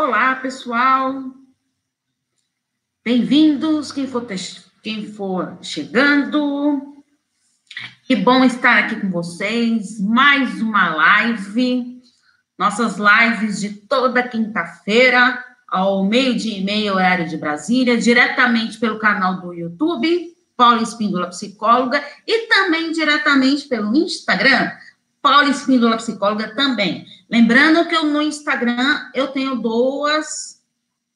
Olá, pessoal. Bem-vindos, quem for, quem for chegando. Que bom estar aqui com vocês. Mais uma live. Nossas lives de toda quinta-feira, ao meio-dia e meio, horário de Brasília, diretamente pelo canal do YouTube, Paula Espíndola Psicóloga, e também diretamente pelo Instagram, Paula Espíndola Psicóloga também. Lembrando que eu, no Instagram eu tenho duas,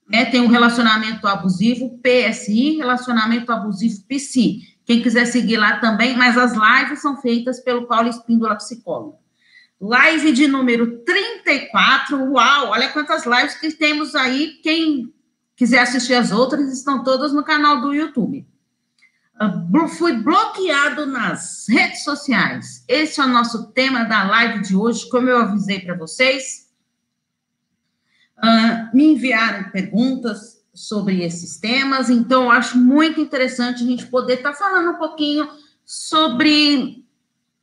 né? Tem um relacionamento abusivo PSI, relacionamento abusivo PC. Quem quiser seguir lá também, mas as lives são feitas pelo Paulo Espíndola Psicóloga. Live de número 34. Uau, olha quantas lives que temos aí. Quem quiser assistir as outras, estão todas no canal do YouTube. Uh, fui bloqueado nas redes sociais. Esse é o nosso tema da live de hoje, como eu avisei para vocês. Uh, me enviaram perguntas sobre esses temas, então eu acho muito interessante a gente poder estar tá falando um pouquinho sobre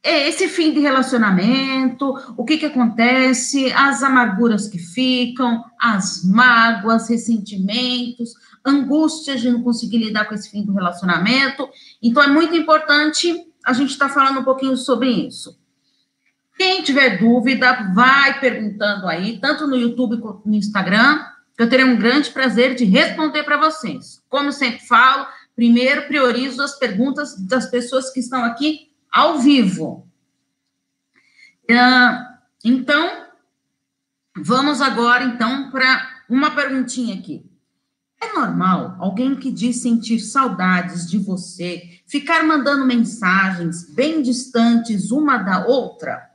esse fim de relacionamento, o que, que acontece, as amarguras que ficam, as mágoas, ressentimentos, angústias de não conseguir lidar com esse fim do relacionamento. Então, é muito importante a gente estar tá falando um pouquinho sobre isso. Quem tiver dúvida, vai perguntando aí, tanto no YouTube quanto no Instagram, que eu terei um grande prazer de responder para vocês. Como sempre falo, primeiro priorizo as perguntas das pessoas que estão aqui ao vivo. Então, vamos agora, então, para uma perguntinha aqui. É normal alguém que diz sentir saudades de você ficar mandando mensagens bem distantes uma da outra?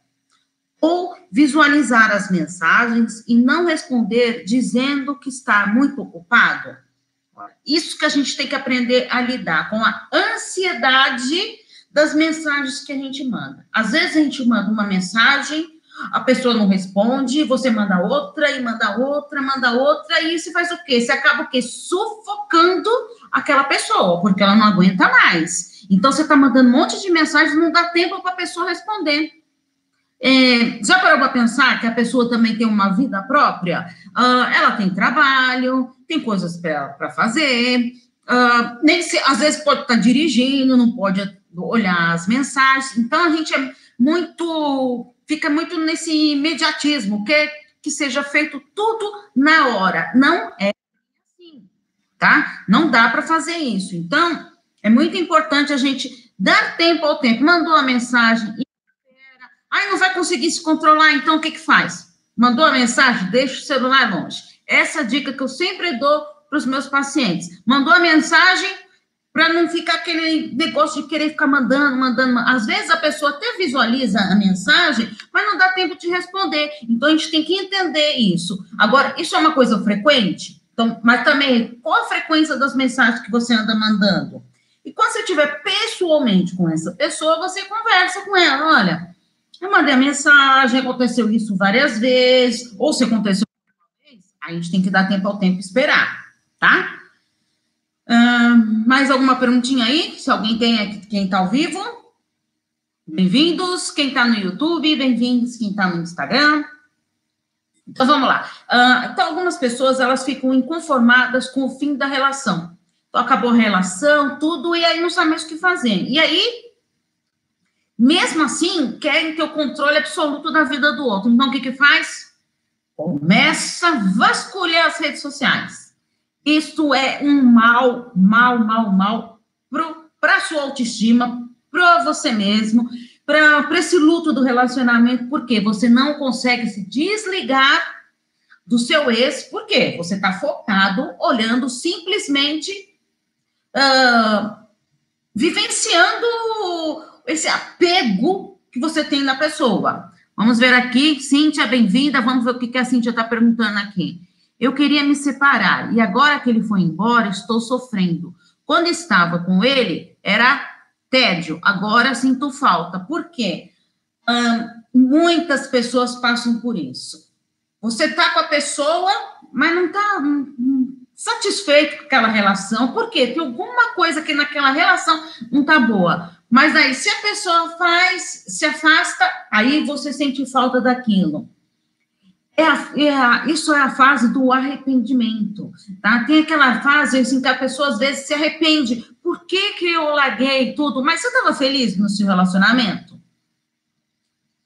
Ou visualizar as mensagens e não responder dizendo que está muito ocupado? Isso que a gente tem que aprender a lidar com a ansiedade das mensagens que a gente manda. Às vezes a gente manda uma mensagem, a pessoa não responde, você manda outra e manda outra, manda outra, e você faz o quê? Você acaba o quê? Sufocando aquela pessoa, porque ela não aguenta mais. Então você está mandando um monte de mensagens, não dá tempo para a pessoa responder. É, já parou para pensar que a pessoa também tem uma vida própria? Uh, ela tem trabalho, tem coisas para fazer, uh, nem se, às vezes pode estar tá dirigindo, não pode olhar as mensagens. Então, a gente é muito, fica muito nesse imediatismo, que, que seja feito tudo na hora. Não é assim, tá? Não dá para fazer isso. Então, é muito importante a gente dar tempo ao tempo. Mandou a mensagem, Aí não vai conseguir se controlar, então o que que faz? Mandou a mensagem, deixa o celular longe. Essa é dica que eu sempre dou para os meus pacientes. Mandou a mensagem, para não ficar aquele negócio de querer ficar mandando, mandando. Às vezes a pessoa até visualiza a mensagem, mas não dá tempo de responder. Então a gente tem que entender isso. Agora, isso é uma coisa frequente? Então, mas também, qual a frequência das mensagens que você anda mandando? E quando você estiver pessoalmente com essa pessoa, você conversa com ela. Olha, eu mandei a mensagem, aconteceu isso várias vezes, ou se aconteceu uma vez, a gente tem que dar tempo ao tempo esperar, tá? Uh, mais alguma perguntinha aí? Se alguém tem aqui, quem está ao vivo? Bem-vindos. Quem está no YouTube, bem-vindos. Quem está no Instagram. Então, vamos lá. Uh, então, algumas pessoas, elas ficam inconformadas com o fim da relação. Então, acabou a relação, tudo, e aí não sabe mais o que fazer. E aí, mesmo assim, querem ter o controle absoluto da vida do outro. Então, o que que faz? Começa a vasculhar as redes sociais isso é um mal, mal, mal, mal para a sua autoestima, para você mesmo, para esse luto do relacionamento, porque você não consegue se desligar do seu ex, porque você está focado, olhando simplesmente, uh, vivenciando esse apego que você tem na pessoa. Vamos ver aqui, Cíntia, bem-vinda. Vamos ver o que a Cíntia está perguntando aqui. Eu queria me separar e agora que ele foi embora, estou sofrendo. Quando estava com ele, era tédio, agora sinto falta. Por quê? Hum, muitas pessoas passam por isso. Você está com a pessoa, mas não está hum, hum, satisfeito com aquela relação. Por quê? Tem alguma coisa que naquela relação não está boa. Mas aí, se a pessoa faz, se afasta, aí você sente falta daquilo. É a, é a, isso é a fase do arrependimento, tá? Tem aquela fase assim que a pessoa às vezes se arrepende. Por que que eu larguei tudo? Mas você estava feliz no seu relacionamento?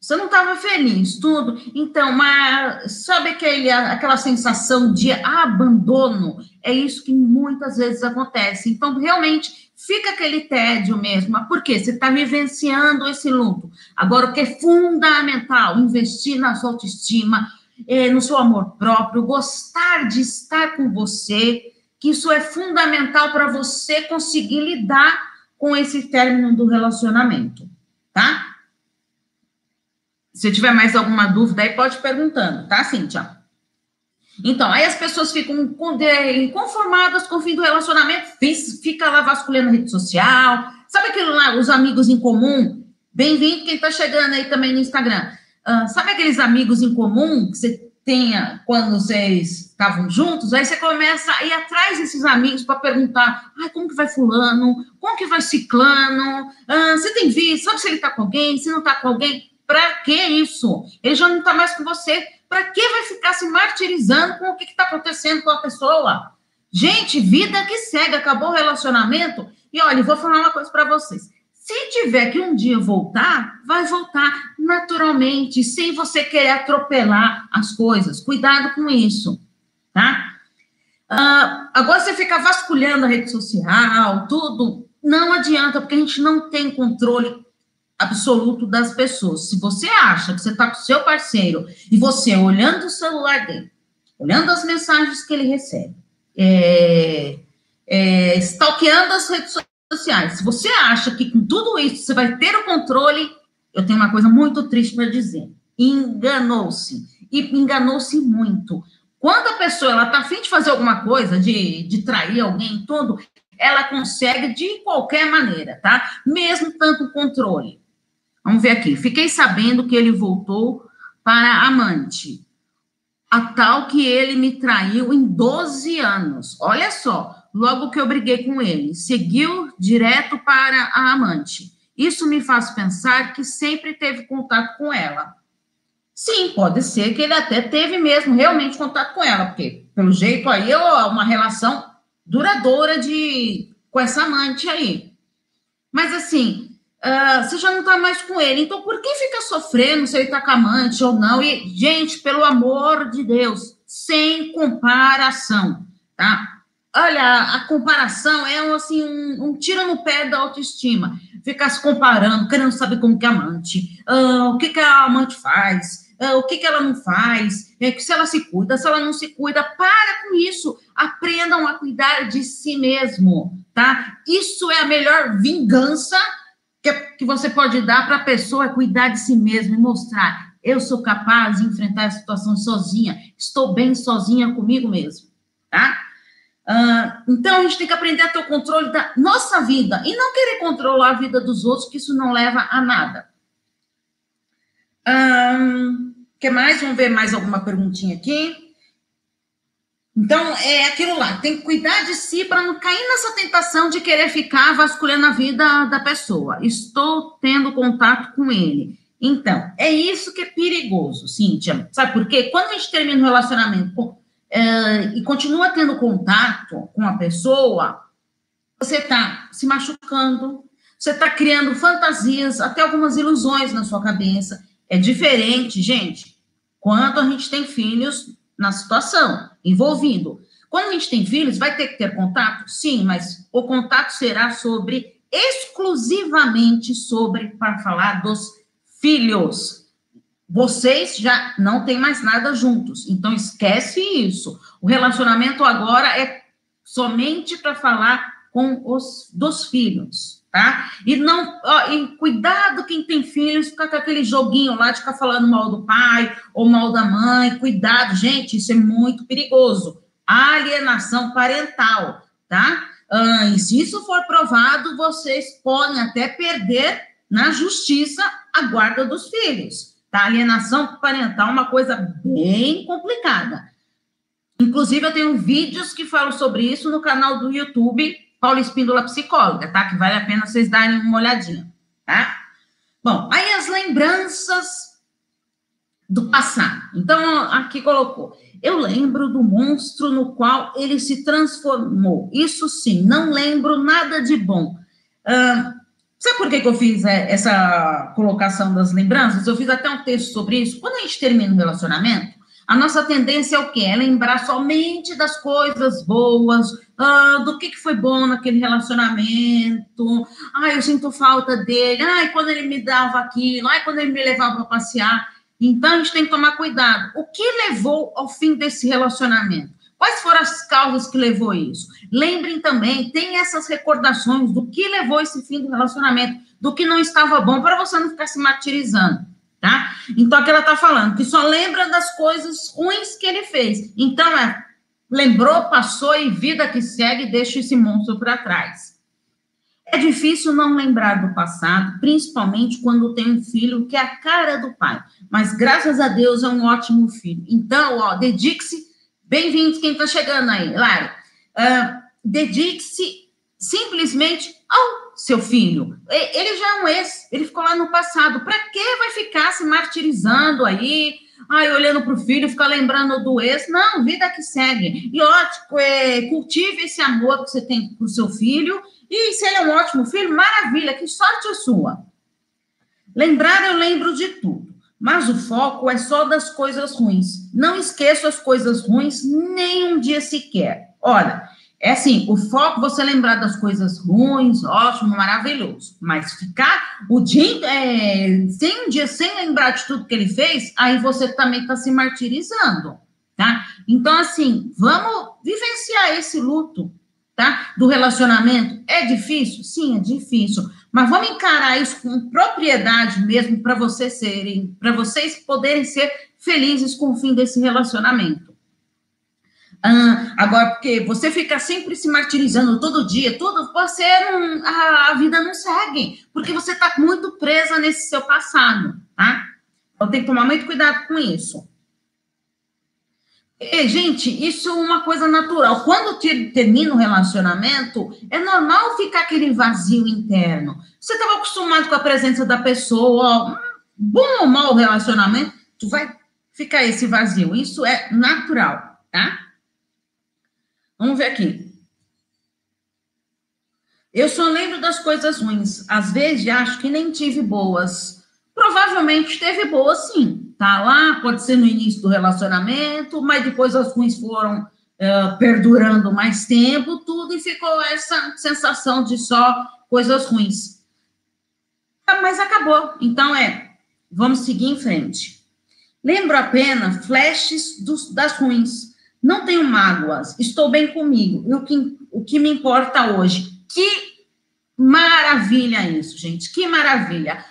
Você não estava feliz, tudo. Então, mas sabe aquele, aquela sensação de abandono? É isso que muitas vezes acontece. Então, realmente, fica aquele tédio mesmo. Por quê? Você está vivenciando esse luto. Agora, o que é fundamental, investir na sua autoestima, é, no seu amor próprio, gostar de estar com você, que isso é fundamental para você conseguir lidar com esse término do relacionamento, tá? Se tiver mais alguma dúvida aí, pode perguntando, tá, Cíntia? Então, aí as pessoas ficam inconformadas com o fim do relacionamento, fica lá vasculhando a rede social, sabe aquilo lá, os amigos em comum? Bem-vindo quem tá chegando aí também no Instagram. Uh, sabe aqueles amigos em comum que você tenha quando vocês estavam juntos? Aí você começa a ir atrás desses amigos para perguntar: ah, como que vai fulano? Como que vai ciclano? Uh, você tem visto? Sabe se ele tá com alguém? Se não tá com alguém? Para que isso? Ele já não está mais com você. Para que vai ficar se martirizando com o que está acontecendo com a pessoa? Gente, vida que segue, acabou o relacionamento. E olha, vou falar uma coisa para vocês. Se tiver que um dia voltar, vai voltar naturalmente, sem você querer atropelar as coisas. Cuidado com isso, tá? Uh, agora você fica vasculhando a rede social, tudo. Não adianta, porque a gente não tem controle absoluto das pessoas. Se você acha que você está com seu parceiro e você olhando o celular dele, olhando as mensagens que ele recebe, é, é, stalkeando as redes sociais, se você acha que com tudo isso você vai ter o controle, eu tenho uma coisa muito triste para dizer. Enganou-se. E enganou-se muito. Quando a pessoa está afim de fazer alguma coisa, de, de trair alguém, tudo, ela consegue de qualquer maneira, tá? Mesmo tanto controle. Vamos ver aqui. Fiquei sabendo que ele voltou para amante. A tal que ele me traiu em 12 anos. Olha só, logo que eu briguei com ele, seguiu direto para a amante. Isso me faz pensar que sempre teve contato com ela. Sim, pode ser que ele até teve mesmo realmente contato com ela, porque pelo jeito aí é uma relação duradoura de com essa amante aí. Mas assim, Uh, você já não está mais com ele. Então, por que fica sofrendo se ele está com amante ou não? E, gente, pelo amor de Deus, sem comparação, tá? Olha, a comparação é um, assim, um, um tiro no pé da autoestima. Ficar se comparando, querendo saber como que é amante, uh, o que, que a amante faz, uh, o que, que ela não faz, é, se ela se cuida, se ela não se cuida. Para com isso. Aprendam a cuidar de si mesmo, tá? Isso é a melhor vingança que, que você pode dar para a pessoa é cuidar de si mesmo e mostrar: eu sou capaz de enfrentar a situação sozinha, estou bem sozinha comigo mesmo, tá? Uh, então a gente tem que aprender a ter o controle da nossa vida e não querer controlar a vida dos outros, que isso não leva a nada. O uh, que mais? Vamos ver mais alguma perguntinha aqui. Então, é aquilo lá, tem que cuidar de si para não cair nessa tentação de querer ficar vasculhando a vida da pessoa. Estou tendo contato com ele. Então, é isso que é perigoso, Cíntia. Sabe por quê? Quando a gente termina um relacionamento é, e continua tendo contato com a pessoa, você está se machucando, você está criando fantasias, até algumas ilusões na sua cabeça. É diferente, gente, quando a gente tem filhos na situação, envolvido. Quando a gente tem filhos, vai ter que ter contato? Sim, mas o contato será sobre, exclusivamente sobre, para falar dos filhos. Vocês já não têm mais nada juntos, então esquece isso. O relacionamento agora é somente para falar com os dos filhos tá? E não, ó, e cuidado quem tem filhos, fica com aquele joguinho lá de ficar falando mal do pai ou mal da mãe, cuidado, gente, isso é muito perigoso. Alienação parental, tá? Ah, e se isso for provado, vocês podem até perder na justiça a guarda dos filhos, tá? Alienação parental é uma coisa bem complicada. Inclusive, eu tenho vídeos que falam sobre isso no canal do YouTube Paula Espíndola Psicóloga, tá? Que vale a pena vocês darem uma olhadinha, tá? Bom, aí as lembranças do passado. Então, aqui colocou. Eu lembro do monstro no qual ele se transformou. Isso sim, não lembro nada de bom. Uh, sabe por que, que eu fiz é, essa colocação das lembranças? Eu fiz até um texto sobre isso. Quando a gente termina um relacionamento, a nossa tendência é o quê? É lembrar somente das coisas boas, uh, do que, que foi bom naquele relacionamento. Ai, eu sinto falta dele. Ai, quando ele me dava aquilo. Ai, quando ele me levava para passear. Então, a gente tem que tomar cuidado. O que levou ao fim desse relacionamento? Quais foram as causas que levou isso? Lembrem também, tem essas recordações do que levou esse fim do relacionamento, do que não estava bom, para você não ficar se martirizando, tá? Então, aqui ela está falando que só lembra das coisas ruins que ele fez. Então, é, lembrou, passou e vida que segue, deixa esse monstro para trás. É difícil não lembrar do passado, principalmente quando tem um filho que é a cara do pai. Mas graças a Deus é um ótimo filho. Então, ó, dedique-se. Bem-vindos quem está chegando aí, Lari. Uh, dedique-se simplesmente ao seu filho. Ele já é um ex, ele ficou lá no passado. Para que vai ficar se martirizando aí? Ai, olhando para o filho, ficar lembrando do ex. Não, vida que segue. E ótimo, é, cultive esse amor que você tem para o seu filho e se ele é um ótimo filho, maravilha, que sorte a sua. Lembrar, eu lembro de tudo, mas o foco é só das coisas ruins. Não esqueça as coisas ruins nem um dia sequer. Olha, é assim, o foco você lembrar das coisas ruins, ótimo, maravilhoso. Mas ficar o dia é, sem um dia sem lembrar de tudo que ele fez, aí você também está se martirizando, tá? Então, assim, vamos vivenciar esse luto tá? Do relacionamento. É difícil? Sim, é difícil. Mas vamos encarar isso com propriedade mesmo para vocês serem, para vocês poderem ser felizes com o fim desse relacionamento. Ah, agora, porque você fica sempre se martirizando todo dia, tudo, você não, a, a vida não segue, porque você está muito presa nesse seu passado, tá? Então tem que tomar muito cuidado com isso. E, gente, isso é uma coisa natural. Quando termina o relacionamento, é normal ficar aquele vazio interno. Você estava acostumado com a presença da pessoa, bom ou mau relacionamento, tu vai ficar esse vazio. Isso é natural, tá? Vamos ver aqui. Eu só lembro das coisas ruins. Às vezes acho que nem tive boas. Provavelmente teve boas, sim tá lá, pode ser no início do relacionamento, mas depois as ruins foram uh, perdurando mais tempo, tudo, e ficou essa sensação de só coisas ruins. Ah, mas acabou. Então é, vamos seguir em frente. Lembro apenas flashes dos, das ruins. Não tenho mágoas, estou bem comigo. E o que, o que me importa hoje? Que maravilha isso, gente, que maravilha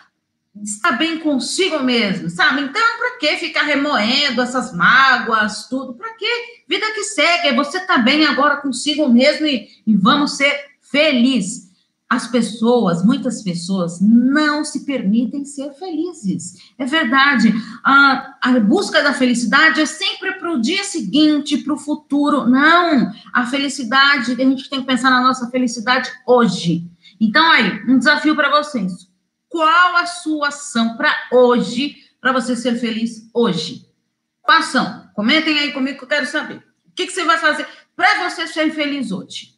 está bem consigo mesmo, sabe? Então, para que ficar remoendo essas mágoas, tudo? Para que? Vida que segue, você tá bem agora consigo mesmo e, e vamos ser felizes. As pessoas, muitas pessoas, não se permitem ser felizes. É verdade. A, a busca da felicidade é sempre para o dia seguinte, para o futuro. Não. A felicidade, a gente tem que pensar na nossa felicidade hoje. Então, aí, um desafio para vocês qual a sua ação para hoje, para você ser feliz hoje? Ação? Comentem aí comigo que eu quero saber. O que, que você vai fazer para você ser feliz hoje?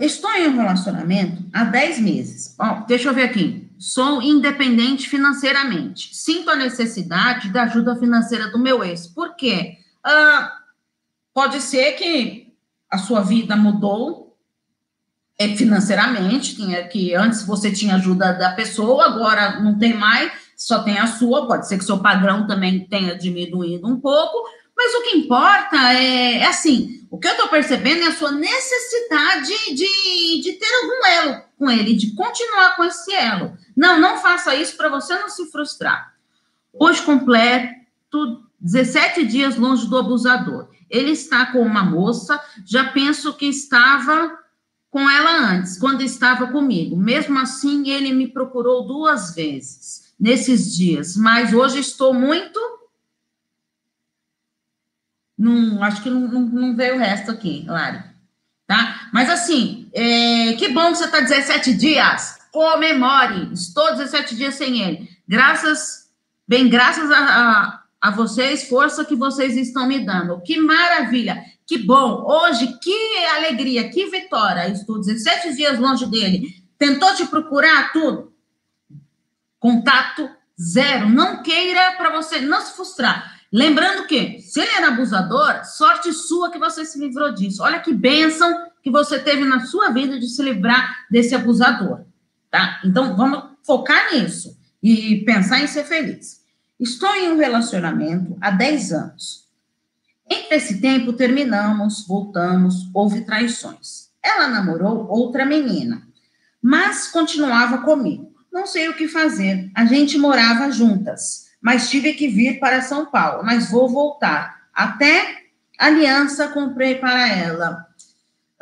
Estou em um relacionamento há 10 meses. Deixa eu ver aqui. Sou independente financeiramente. Sinto a necessidade da ajuda financeira do meu ex. Por quê? Pode ser que a sua vida mudou, é, financeiramente, que antes você tinha ajuda da pessoa, agora não tem mais, só tem a sua, pode ser que seu padrão também tenha diminuído um pouco, mas o que importa é, é assim, o que eu estou percebendo é a sua necessidade de, de ter algum elo com ele, de continuar com esse elo. Não, não faça isso para você não se frustrar. Hoje completo 17 dias longe do abusador. Ele está com uma moça, já penso que estava com ela antes, quando estava comigo. Mesmo assim, ele me procurou duas vezes nesses dias, mas hoje estou muito. Não, acho que não, não, não veio o resto aqui, Lari. Tá? Mas assim, é, que bom que você está 17 dias. Comemore. Estou 17 dias sem ele. Graças Bem, graças a, a, a vocês, força que vocês estão me dando. Que maravilha, que bom. Hoje, que alegria, que vitória. Estou 17 dias longe dele. Tentou te procurar tudo? Contato zero. Não queira para você não se frustrar. Lembrando que, se ele era abusador, sorte sua que você se livrou disso. Olha que bênção que você teve na sua vida de se livrar desse abusador, tá? Então, vamos focar nisso e pensar em ser feliz. Estou em um relacionamento há 10 anos. Entre esse tempo, terminamos, voltamos, houve traições. Ela namorou outra menina, mas continuava comigo. Não sei o que fazer. A gente morava juntas mas tive que vir para São Paulo, mas vou voltar. Até aliança comprei para ela.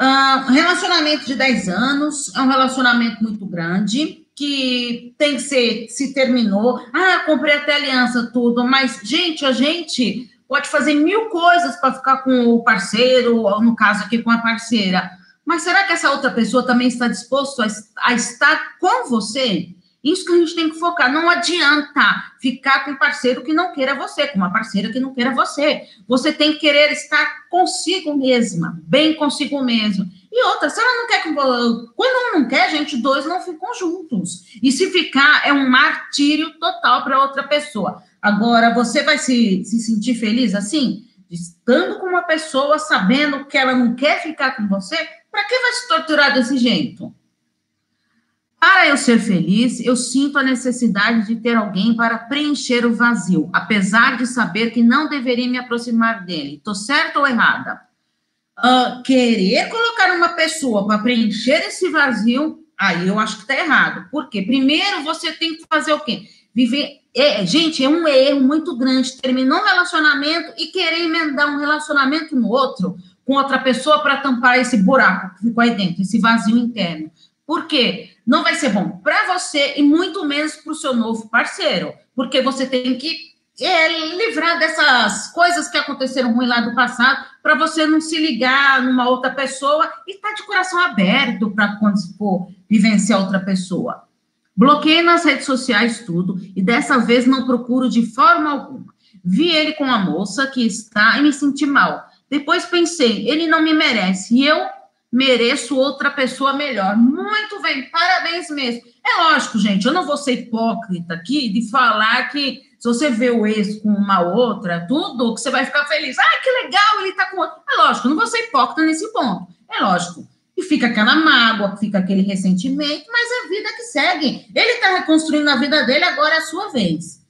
Uh, relacionamento de 10 anos, é um relacionamento muito grande, que tem que ser, se terminou. Ah, comprei até aliança, tudo, mas, gente, a gente pode fazer mil coisas para ficar com o parceiro, ou no caso aqui com a parceira. Mas será que essa outra pessoa também está disposto a, a estar com você? Isso que a gente tem que focar. Não adianta ficar com um parceiro que não queira você, com uma parceira que não queira você. Você tem que querer estar consigo mesma, bem consigo mesma. E outra, se ela não quer, quando ela não quer, gente, dois não ficam juntos. E se ficar, é um martírio total para outra pessoa. Agora, você vai se, se sentir feliz assim? Estando com uma pessoa, sabendo que ela não quer ficar com você, para que vai se torturar desse jeito? Para eu ser feliz, eu sinto a necessidade de ter alguém para preencher o vazio, apesar de saber que não deveria me aproximar dele. Estou certa ou errada? Uh, querer colocar uma pessoa para preencher esse vazio, aí eu acho que está errado. Por quê? Primeiro você tem que fazer o quê? Viver. É, gente, é um erro muito grande. Terminou um relacionamento e querer emendar um relacionamento no outro com outra pessoa para tampar esse buraco que ficou aí dentro, esse vazio interno. Por quê? Não vai ser bom para você e muito menos para o seu novo parceiro, porque você tem que é, livrar dessas coisas que aconteceram ruim lá do passado, para você não se ligar numa outra pessoa e estar tá de coração aberto para quando for vivenciar outra pessoa. Bloqueei nas redes sociais tudo e dessa vez não procuro de forma alguma. Vi ele com a moça que está e me senti mal. Depois pensei, ele não me merece e eu mereço outra pessoa melhor. Muito bem, parabéns mesmo. É lógico, gente, eu não vou ser hipócrita aqui de falar que se você vê o ex com uma outra, tudo, que você vai ficar feliz. Ah, que legal, ele tá com outra. É lógico, eu não vou ser hipócrita nesse ponto. É lógico. E fica aquela mágoa, fica aquele ressentimento, mas é a vida que segue. Ele está reconstruindo a vida dele, agora é a sua vez.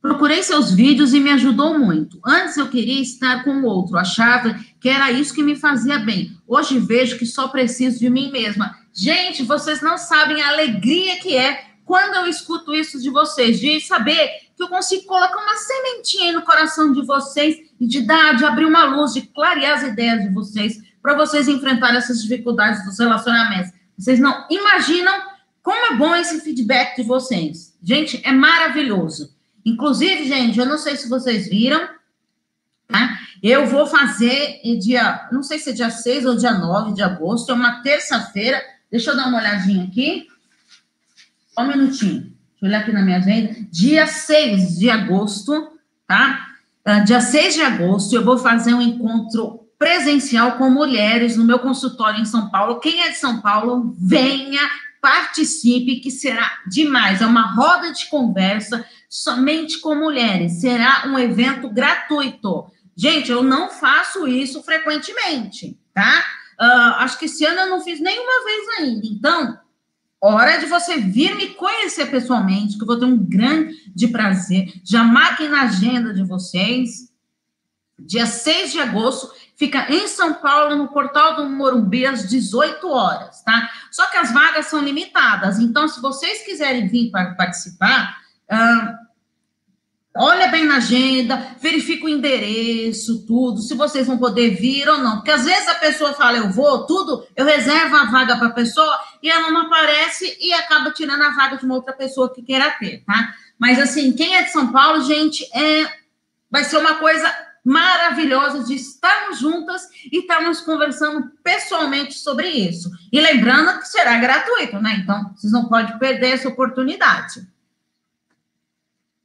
Procurei seus vídeos e me ajudou muito. Antes eu queria estar com o outro, achava que era isso que me fazia bem. Hoje vejo que só preciso de mim mesma. Gente, vocês não sabem a alegria que é quando eu escuto isso de vocês, de saber que eu consigo colocar uma sementinha no coração de vocês e de dar, de abrir uma luz, de clarear as ideias de vocês, para vocês enfrentar essas dificuldades dos relacionamentos. Vocês não imaginam como é bom esse feedback de vocês. Gente, é maravilhoso. Inclusive, gente, eu não sei se vocês viram, tá? Eu vou fazer dia, não sei se é dia 6 ou dia 9 de agosto, é uma terça-feira. Deixa eu dar uma olhadinha aqui. Só um minutinho. Deixa eu olhar aqui na minha agenda. Dia 6 de agosto, tá? Uh, dia 6 de agosto, eu vou fazer um encontro presencial com mulheres no meu consultório em São Paulo. Quem é de São Paulo, venha, participe, que será demais. É uma roda de conversa somente com mulheres. Será um evento gratuito. Gente, eu não faço isso frequentemente, tá? Uh, acho que esse ano eu não fiz nenhuma vez ainda. Então, hora de você vir me conhecer pessoalmente, que eu vou ter um grande prazer. Já marquem na agenda de vocês. Dia 6 de agosto, fica em São Paulo, no Portal do Morumbi, às 18 horas, tá? Só que as vagas são limitadas. Então, se vocês quiserem vir para participar, ah, olha bem na agenda, verifica o endereço, tudo, se vocês vão poder vir ou não. Porque às vezes a pessoa fala, eu vou, tudo, eu reservo a vaga para a pessoa e ela não aparece e acaba tirando a vaga de uma outra pessoa que queira ter, tá? Mas assim, quem é de São Paulo, gente, é, vai ser uma coisa maravilhosa de estarmos juntas e estarmos conversando pessoalmente sobre isso. E lembrando que será gratuito, né? Então, vocês não podem perder essa oportunidade.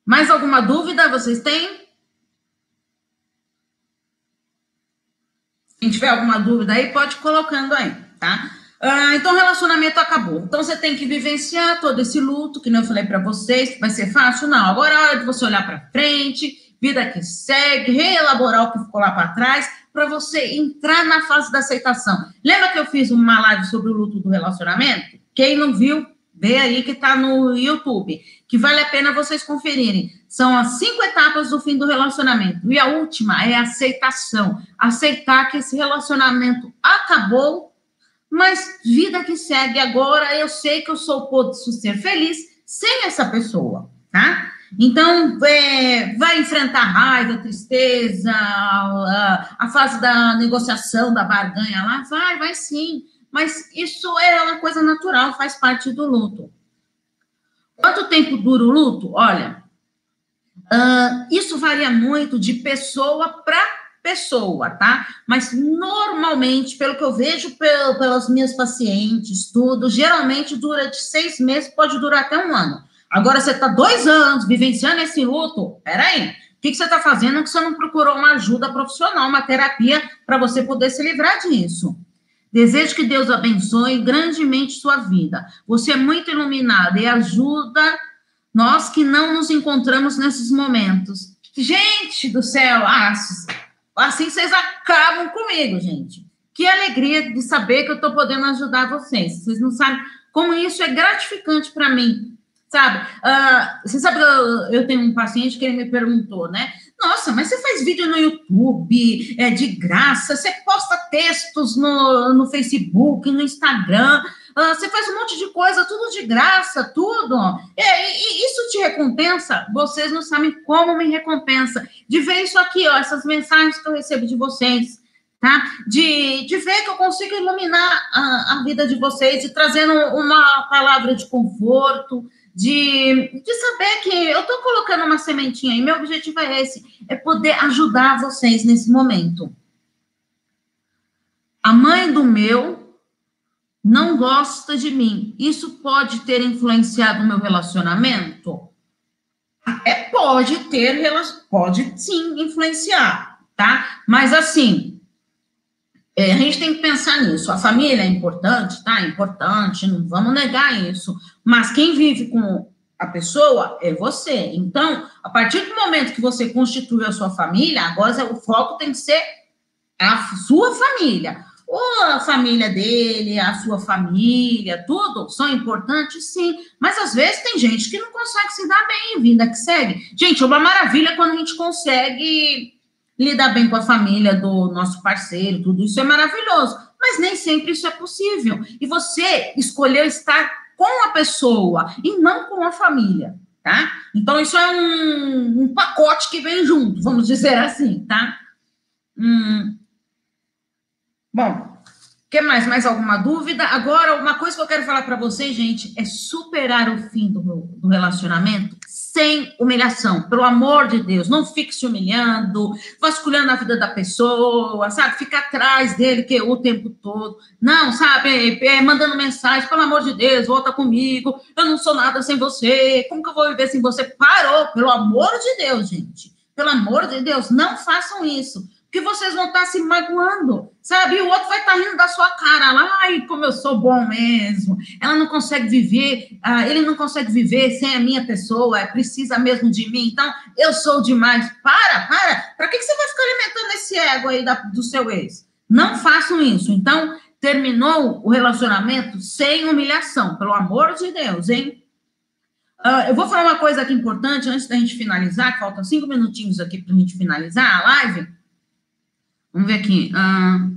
Mais alguma dúvida vocês têm? Quem tiver alguma dúvida aí, pode colocando aí, tá? Ah, então, o relacionamento acabou. Então, você tem que vivenciar todo esse luto, que eu falei para vocês, vai ser fácil? Não. Agora é hora de você olhar para frente, vida que segue, reelaborar o que ficou lá para trás, para você entrar na fase da aceitação. Lembra que eu fiz uma live sobre o luto do relacionamento? Quem não viu, vê aí que está no YouTube, que vale a pena vocês conferirem. São as cinco etapas do fim do relacionamento. E a última é a aceitação. Aceitar que esse relacionamento acabou, mas vida que segue agora, eu sei que eu sou posso ser feliz sem essa pessoa, tá? Então, é, vai enfrentar raiva, tristeza, a, a, fase da negociação, da barganha lá, vai, vai sim mas isso é uma coisa natural, faz parte do luto. Quanto tempo dura o luto? Olha, uh, isso varia muito de pessoa para pessoa, tá? Mas normalmente, pelo que eu vejo pelas minhas pacientes, tudo, geralmente dura de seis meses, pode durar até um ano. Agora, você está dois anos vivenciando esse luto, peraí, o que, que você está fazendo que você não procurou uma ajuda profissional, uma terapia, para você poder se livrar disso? Desejo que Deus abençoe grandemente sua vida. Você é muito iluminada e ajuda nós que não nos encontramos nesses momentos. Gente do céu, assim vocês acabam comigo, gente. Que alegria de saber que eu estou podendo ajudar vocês. Vocês não sabem como isso é gratificante para mim, sabe? Uh, você sabe que eu, eu tenho um paciente que ele me perguntou, né? Nossa, mas você faz vídeo no YouTube, é de graça, você posta textos no, no Facebook, no Instagram, uh, você faz um monte de coisa, tudo de graça, tudo. É, e, e, isso te recompensa? Vocês não sabem como me recompensa. De ver isso aqui, ó, essas mensagens que eu recebo de vocês, tá? De, de ver que eu consigo iluminar a, a vida de vocês e trazendo uma palavra de conforto, de, de saber que eu estou colocando uma sementinha e meu objetivo é esse, é poder ajudar vocês nesse momento. A mãe do meu não gosta de mim. Isso pode ter influenciado o meu relacionamento? É, pode ter, pode sim influenciar, tá? Mas assim, é, a gente tem que pensar nisso. A família é importante, tá? É importante, não vamos negar isso. Mas quem vive com a pessoa é você. Então, a partir do momento que você constitui a sua família, agora o foco tem que ser a sua família. Ou a família dele, a sua família, tudo são importantes, sim. Mas às vezes tem gente que não consegue se dar bem, vida que segue. Gente, é uma maravilha quando a gente consegue lidar bem com a família do nosso parceiro, tudo isso é maravilhoso, mas nem sempre isso é possível. E você escolheu estar com a pessoa e não com a família, tá? Então, isso é um, um pacote que vem junto, vamos dizer assim, tá? Hum. Bom, que mais? Mais alguma dúvida? Agora, uma coisa que eu quero falar para vocês, gente, é superar o fim do, do relacionamento sem humilhação, pelo amor de Deus, não fique se humilhando, vasculhando a vida da pessoa, sabe? Fica atrás dele que o tempo todo. Não, sabe? É, é, mandando mensagem, pelo amor de Deus, volta comigo, eu não sou nada sem você, como que eu vou viver sem você? Parou, pelo amor de Deus, gente. Pelo amor de Deus, não façam isso que vocês vão estar se magoando, sabe? E o outro vai estar rindo da sua cara lá, ai, como eu sou bom mesmo. Ela não consegue viver, ah, ele não consegue viver sem a minha pessoa, é, precisa mesmo de mim, então eu sou demais. Para, para. Para que, que você vai ficar alimentando esse ego aí da, do seu ex? Não façam isso. Então, terminou o relacionamento sem humilhação, pelo amor de Deus, hein? Uh, eu vou falar uma coisa aqui importante antes da gente finalizar, faltam cinco minutinhos aqui para a gente finalizar a live. Vamos ver aqui. Ah,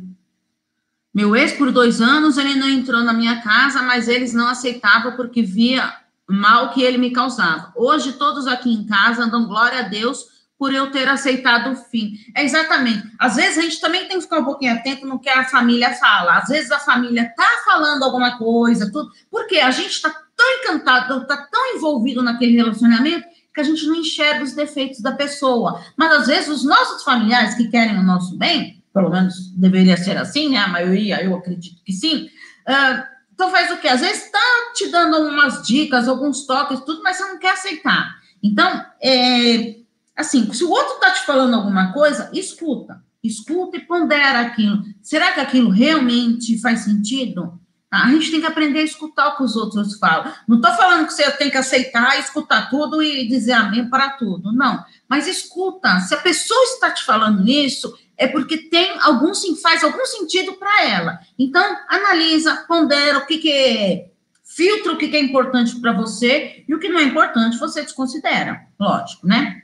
meu ex, por dois anos, ele não entrou na minha casa, mas eles não aceitavam porque via mal que ele me causava. Hoje, todos aqui em casa dão glória a Deus por eu ter aceitado o fim. É exatamente. Às vezes a gente também tem que ficar um pouquinho atento no que a família fala. Às vezes a família tá falando alguma coisa, tudo, porque a gente está tão encantado, está tão envolvido naquele relacionamento que a gente não enxerga os defeitos da pessoa. Mas às vezes os nossos familiares que querem o nosso bem, pelo menos deveria ser assim, né? A maioria, eu acredito que sim. Uh, então faz o quê? Às vezes está te dando umas dicas, alguns toques, tudo, mas você não quer aceitar. Então, é, assim, se o outro está te falando alguma coisa, escuta. Escuta e pondera aquilo. Será que aquilo realmente faz sentido? A gente tem que aprender a escutar o que os outros falam. Não estou falando que você tem que aceitar, escutar tudo e dizer amém para tudo. Não. Mas escuta. Se a pessoa está te falando isso, é porque tem algum faz algum sentido para ela. Então, analisa, pondera o que, que é, filtra o que, que é importante para você e o que não é importante você desconsidera. Lógico, né?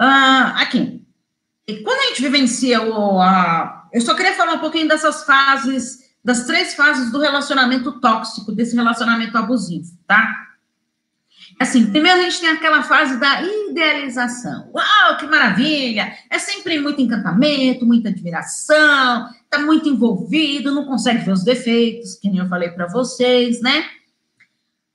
Uh, aqui. E quando a gente vivencia o. A, eu só queria falar um pouquinho dessas fases das três fases do relacionamento tóxico, desse relacionamento abusivo, tá? Assim, primeiro a gente tem aquela fase da idealização. Uau, que maravilha! É sempre muito encantamento, muita admiração, tá muito envolvido, não consegue ver os defeitos, que nem eu falei para vocês, né?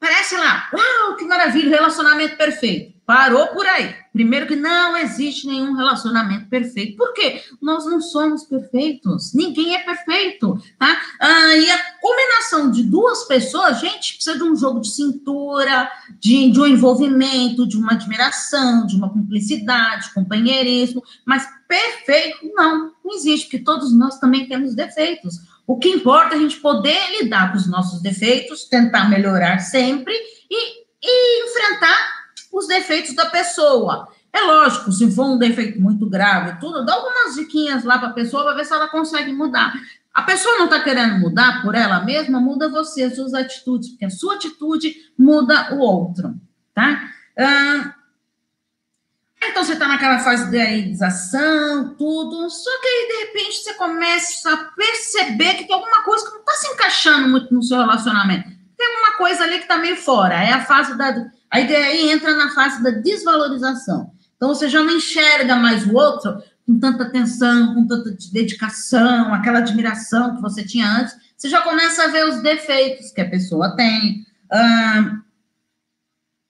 Parece lá, uau, que maravilha, relacionamento perfeito. Parou por aí. Primeiro que não existe nenhum relacionamento perfeito. Por quê? Nós não somos perfeitos. Ninguém é perfeito, tá? Ah, e a combinação de duas pessoas, gente, precisa de um jogo de cintura, de, de um envolvimento, de uma admiração, de uma cumplicidade, companheirismo. Mas perfeito, não, não existe, porque todos nós também temos defeitos. O que importa é a gente poder lidar com os nossos defeitos, tentar melhorar sempre e, e enfrentar os defeitos da pessoa. É lógico, se for um defeito muito grave, tudo, dá algumas diquinhas lá para a pessoa para ver se ela consegue mudar. A pessoa não está querendo mudar por ela mesma, muda você, as suas atitudes, porque a sua atitude muda o outro, tá? Ah, então você está naquela fase de idealização, tudo, só que aí de repente você começa a perceber que tem alguma coisa que não está se encaixando muito no seu relacionamento. Tem alguma coisa ali que está meio fora. É a fase da. A ideia aí entra na fase da desvalorização. Então você já não enxerga mais o outro com tanta atenção, com tanta dedicação, aquela admiração que você tinha antes. Você já começa a ver os defeitos que a pessoa tem. Ah,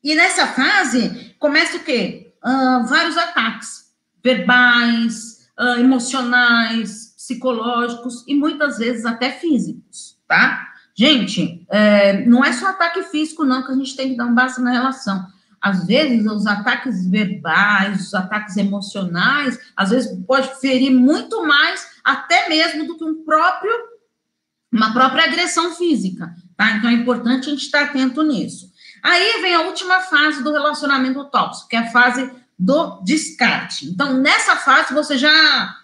e nessa fase começa o quê? uh, vários ataques verbais, uh, emocionais, psicológicos e muitas vezes até físicos, tá? Gente, é, não é só ataque físico, não, que a gente tem que dar um basta na relação. Às vezes, os ataques verbais, os ataques emocionais, às vezes pode ferir muito mais, até mesmo do que um próprio, uma própria agressão física, tá? Então, é importante a gente estar atento nisso. Aí vem a última fase do relacionamento tóxico, que é a fase do descarte. Então, nessa fase, você já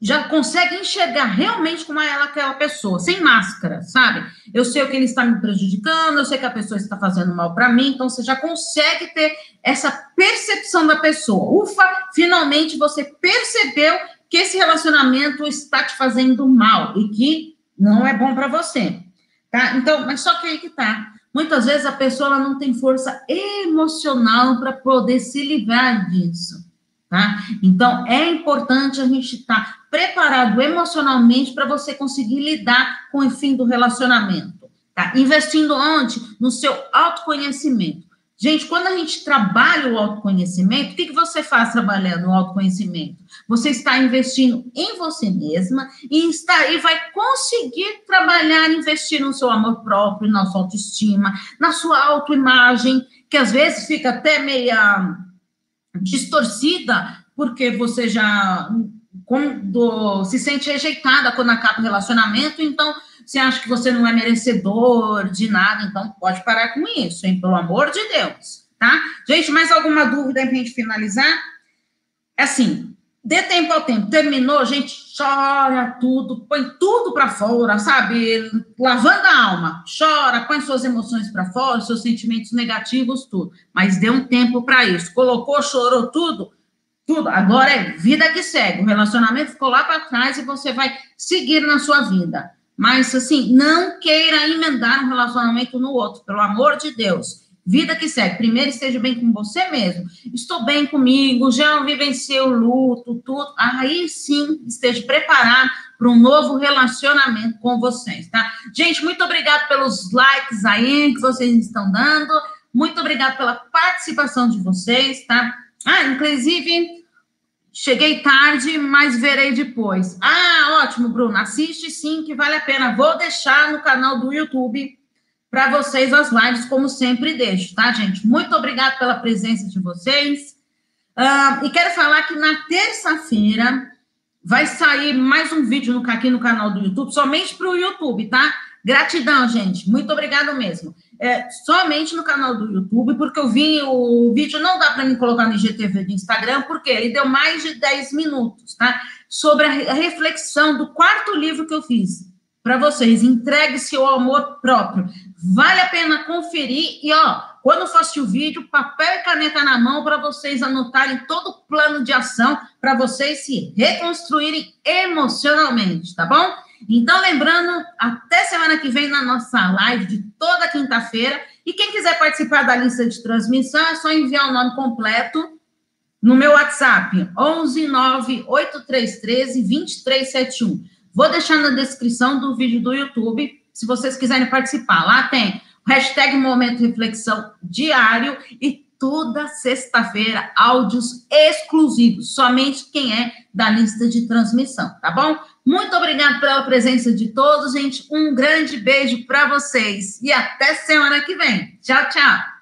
já consegue enxergar realmente como é ela aquela pessoa, sem máscara, sabe? Eu sei o que ele está me prejudicando, eu sei que a pessoa está fazendo mal para mim, então você já consegue ter essa percepção da pessoa. Ufa, finalmente você percebeu que esse relacionamento está te fazendo mal e que não é bom para você, tá? Então, mas só que aí que tá. Muitas vezes a pessoa não tem força emocional para poder se livrar disso, tá? Então é importante a gente estar tá preparado emocionalmente para você conseguir lidar com o fim do relacionamento, tá? Investindo onde? No seu autoconhecimento. Gente, quando a gente trabalha o autoconhecimento, o que, que você faz trabalhando o autoconhecimento? Você está investindo em você mesma e, está, e vai conseguir trabalhar, investir no seu amor próprio, na sua autoestima, na sua autoimagem, que às vezes fica até meia distorcida, porque você já quando se sente rejeitada quando acaba o relacionamento, então você acha que você não é merecedor de nada, então pode parar com isso, hein? Pelo amor de Deus, tá? Gente, mais alguma dúvida para a gente finalizar? É assim, dê tempo ao tempo. Terminou, gente, chora tudo, põe tudo para fora, sabe? Lavando a alma, chora, põe suas emoções para fora, seus sentimentos negativos, tudo. Mas dê um tempo para isso. Colocou, chorou tudo, tudo. Agora é vida que segue. O relacionamento ficou lá para trás e você vai seguir na sua vida. Mas, assim, não queira emendar um relacionamento no outro, pelo amor de Deus. Vida que segue. Primeiro, esteja bem com você mesmo. Estou bem comigo, já vivenciei o luto, tudo. Aí sim, esteja preparado para um novo relacionamento com vocês, tá? Gente, muito obrigado pelos likes aí que vocês estão dando. Muito obrigado pela participação de vocês, tá? Ah, inclusive, Cheguei tarde, mas verei depois. Ah, ótimo, Bruno. Assiste sim, que vale a pena. Vou deixar no canal do YouTube, para vocês as lives, como sempre deixo, tá, gente? Muito obrigada pela presença de vocês. Uh, e quero falar que na terça-feira vai sair mais um vídeo aqui no canal do YouTube, somente para o YouTube, tá? Gratidão, gente. Muito obrigado mesmo. É, somente no canal do YouTube, porque eu vi o vídeo, não dá para me colocar no IGTV do Instagram, porque ele deu mais de 10 minutos, tá? Sobre a reflexão do quarto livro que eu fiz para vocês. Entregue-se ao amor próprio. Vale a pena conferir e, ó, quando for assistir o vídeo, papel e caneta na mão para vocês anotarem todo o plano de ação para vocês se reconstruírem emocionalmente, tá bom? Então, lembrando, até semana que vem na nossa live de toda quinta-feira. E quem quiser participar da lista de transmissão, é só enviar o nome completo no meu WhatsApp, 11 98313 2371. Vou deixar na descrição do vídeo do YouTube, se vocês quiserem participar. Lá tem hashtag Momento Reflexão Diário e toda sexta-feira áudios exclusivos, somente quem é da lista de transmissão, tá bom? Muito obrigada pela presença de todos, gente. Um grande beijo para vocês e até semana que vem. Tchau, tchau.